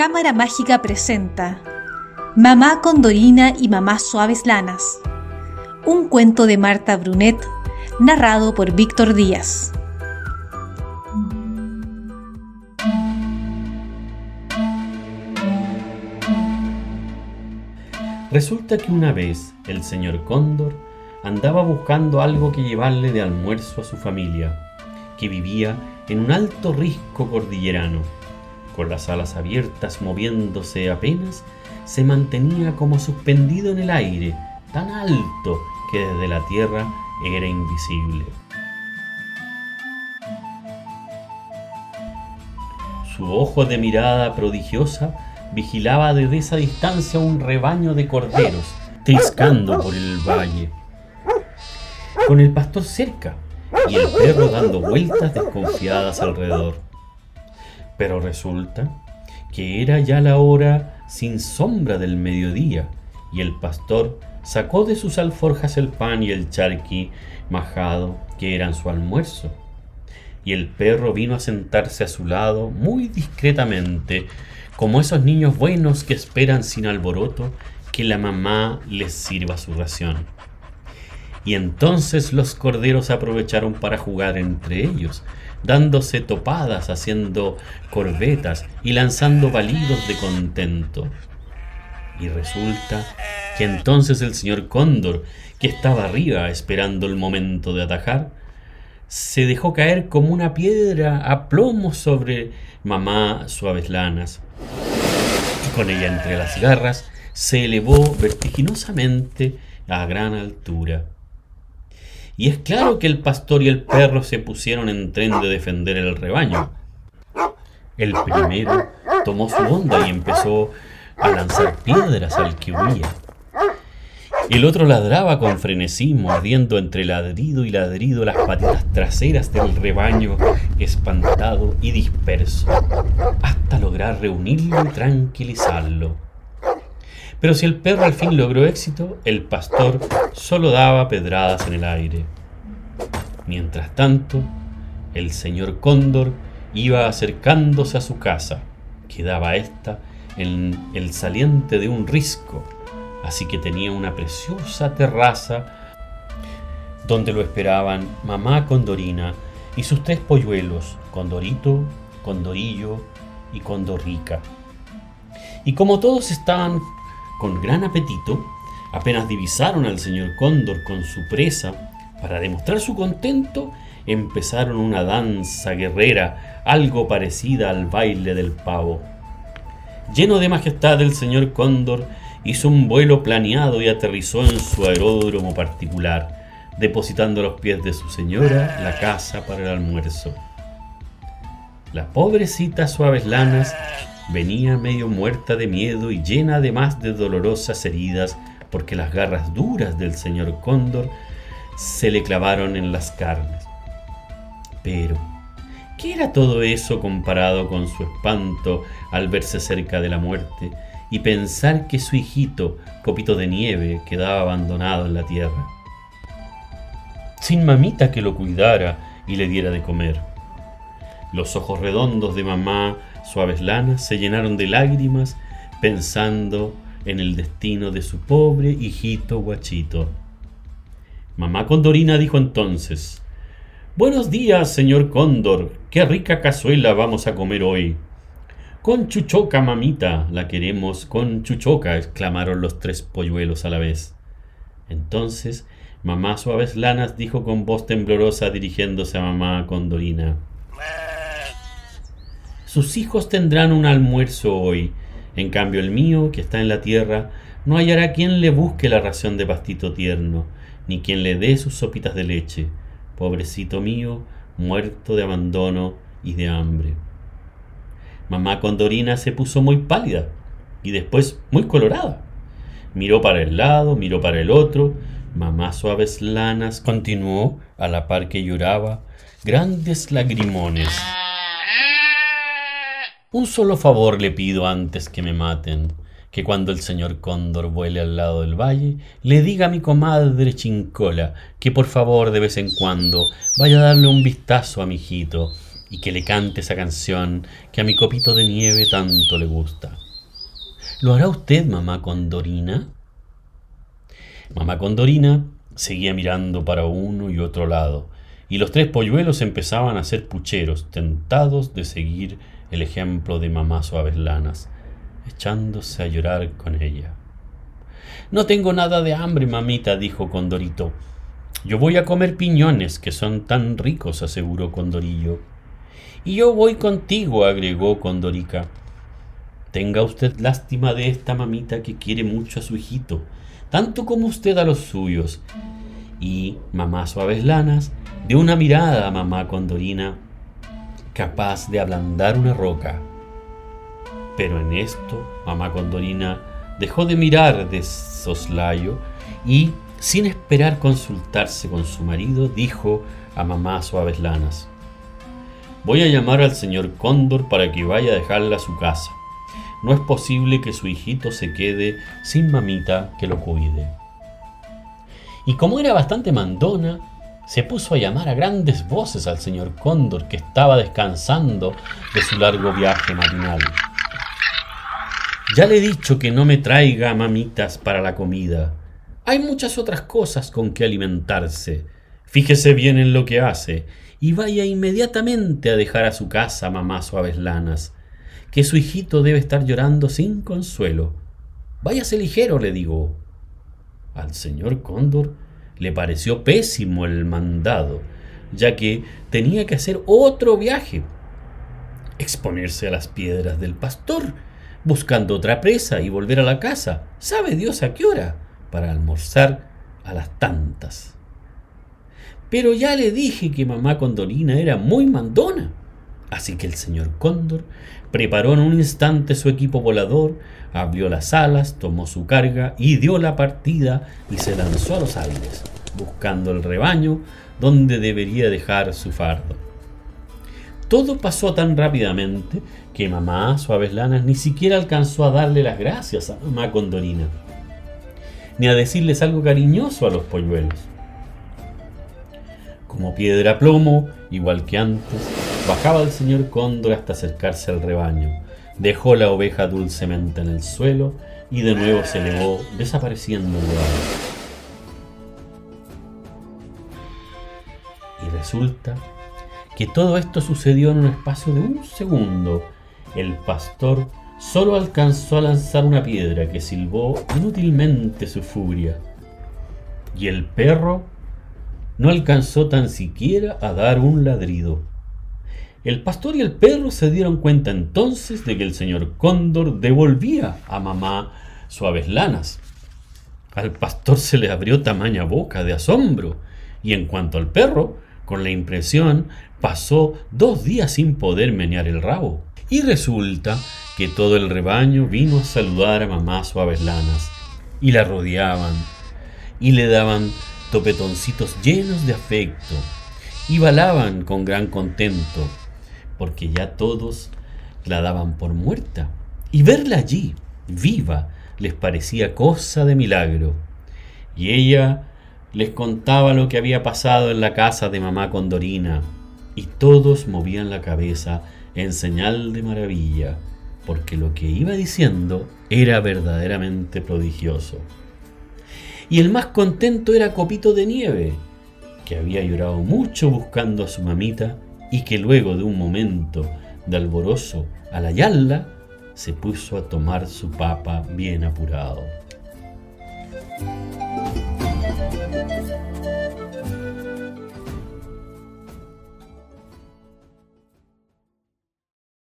Cámara Mágica presenta Mamá Condorina y Mamá Suaves Lanas. Un cuento de Marta Brunet, narrado por Víctor Díaz. Resulta que una vez el señor Cóndor andaba buscando algo que llevarle de almuerzo a su familia, que vivía en un alto risco cordillerano. Con las alas abiertas moviéndose apenas, se mantenía como suspendido en el aire, tan alto que desde la tierra era invisible. Su ojo de mirada prodigiosa vigilaba desde esa distancia un rebaño de corderos triscando por el valle, con el pastor cerca y el perro dando vueltas desconfiadas alrededor. Pero resulta que era ya la hora sin sombra del mediodía y el pastor sacó de sus alforjas el pan y el charqui majado que eran su almuerzo. Y el perro vino a sentarse a su lado muy discretamente, como esos niños buenos que esperan sin alboroto que la mamá les sirva su ración. Y entonces los corderos aprovecharon para jugar entre ellos, dándose topadas, haciendo corbetas y lanzando balidos de contento. Y resulta que entonces el señor Cóndor, que estaba arriba esperando el momento de atajar, se dejó caer como una piedra a plomo sobre mamá suaves lanas, con ella entre las garras, se elevó vertiginosamente a gran altura. Y es claro que el pastor y el perro se pusieron en tren de defender el rebaño. El primero tomó su onda y empezó a lanzar piedras al que huía. El otro ladraba con frenesí, mordiendo entre ladrido y ladrido las patitas traseras del rebaño espantado y disperso, hasta lograr reunirlo y tranquilizarlo. Pero si el perro al fin logró éxito, el pastor solo daba pedradas en el aire. Mientras tanto, el señor Cóndor iba acercándose a su casa. Quedaba ésta en el saliente de un risco así que tenía una preciosa terraza donde lo esperaban mamá Condorina y sus tres polluelos, Condorito, Condorillo y Condorrica. Y como todos estaban con gran apetito, apenas divisaron al señor Cóndor con su presa, para demostrar su contento, empezaron una danza guerrera, algo parecida al baile del pavo. Lleno de majestad el señor Cóndor hizo un vuelo planeado y aterrizó en su aeródromo particular, depositando a los pies de su señora la casa para el almuerzo. La pobrecita Suaves Lanas venía medio muerta de miedo y llena además de dolorosas heridas porque las garras duras del señor Cóndor se le clavaron en las carnes. Pero, ¿qué era todo eso comparado con su espanto al verse cerca de la muerte y pensar que su hijito, copito de nieve, quedaba abandonado en la tierra, sin mamita que lo cuidara y le diera de comer. Los ojos redondos de mamá, suaves lanas, se llenaron de lágrimas pensando en el destino de su pobre hijito guachito. Mamá Condorina dijo entonces, Buenos días, señor Cóndor, qué rica cazuela vamos a comer hoy. Con chuchoca, mamita, la queremos con chuchoca, exclamaron los tres polluelos a la vez. Entonces, mamá Suaves Lanas dijo con voz temblorosa dirigiéndose a mamá Condorina. Sus hijos tendrán un almuerzo hoy, en cambio el mío, que está en la tierra, no hallará quien le busque la ración de pastito tierno, ni quien le dé sus sopitas de leche. Pobrecito mío, muerto de abandono y de hambre. Mamá Condorina se puso muy pálida y después muy colorada. Miró para el lado, miró para el otro. Mamá Suaves Lanas continuó, a la par que lloraba, grandes lagrimones. Un solo favor le pido antes que me maten, que cuando el señor Cóndor vuele al lado del valle, le diga a mi comadre Chincola que por favor de vez en cuando vaya a darle un vistazo a mi hijito, y que le cante esa canción que a mi copito de nieve tanto le gusta. ¿Lo hará usted, mamá Condorina? Mamá Condorina seguía mirando para uno y otro lado, y los tres polluelos empezaban a ser pucheros, tentados de seguir el ejemplo de mamá Suaves Lanas, echándose a llorar con ella. No tengo nada de hambre, mamita, dijo Condorito. Yo voy a comer piñones, que son tan ricos, aseguró Condorillo. Y yo voy contigo, agregó Condorica. Tenga usted lástima de esta mamita que quiere mucho a su hijito, tanto como usted a los suyos. Y mamá Suaves Lanas dio una mirada a mamá Condorina, capaz de ablandar una roca. Pero en esto, mamá Condorina dejó de mirar de soslayo y, sin esperar consultarse con su marido, dijo a mamá Suaves Lanas, Voy a llamar al señor Cóndor para que vaya a dejarla a su casa. No es posible que su hijito se quede sin mamita que lo cuide. Y como era bastante mandona, se puso a llamar a grandes voces al señor Cóndor que estaba descansando de su largo viaje matinal. Ya le he dicho que no me traiga mamitas para la comida. Hay muchas otras cosas con que alimentarse. Fíjese bien en lo que hace y vaya inmediatamente a dejar a su casa mamá suaves lanas, que su hijito debe estar llorando sin consuelo. Váyase ligero, le digo. Al señor Cóndor le pareció pésimo el mandado, ya que tenía que hacer otro viaje, exponerse a las piedras del pastor, buscando otra presa y volver a la casa, sabe Dios a qué hora, para almorzar a las tantas. Pero ya le dije que mamá Condorina era muy mandona. Así que el señor Cóndor preparó en un instante su equipo volador, abrió las alas, tomó su carga y dio la partida y se lanzó a los aires, buscando el rebaño donde debería dejar su fardo. Todo pasó tan rápidamente que mamá Suaves Lanas ni siquiera alcanzó a darle las gracias a mamá Condorina, ni a decirles algo cariñoso a los polluelos. Como piedra plomo, igual que antes, bajaba el señor cóndor hasta acercarse al rebaño. Dejó la oveja dulcemente en el suelo y de nuevo se elevó, desapareciendo en el Y resulta que todo esto sucedió en un espacio de un segundo. El pastor solo alcanzó a lanzar una piedra que silbó inútilmente su furia. Y el perro no alcanzó tan siquiera a dar un ladrido. El pastor y el perro se dieron cuenta entonces de que el señor Cóndor devolvía a mamá suaves lanas. Al pastor se le abrió tamaña boca de asombro, y en cuanto al perro, con la impresión, pasó dos días sin poder menear el rabo. Y resulta que todo el rebaño vino a saludar a mamá suaves lanas, y la rodeaban, y le daban topetoncitos llenos de afecto, y balaban con gran contento, porque ya todos la daban por muerta, y verla allí, viva, les parecía cosa de milagro. Y ella les contaba lo que había pasado en la casa de mamá Condorina, y todos movían la cabeza en señal de maravilla, porque lo que iba diciendo era verdaderamente prodigioso y el más contento era Copito de Nieve, que había llorado mucho buscando a su mamita y que luego de un momento de alborozo a la yalla se puso a tomar su papa bien apurado.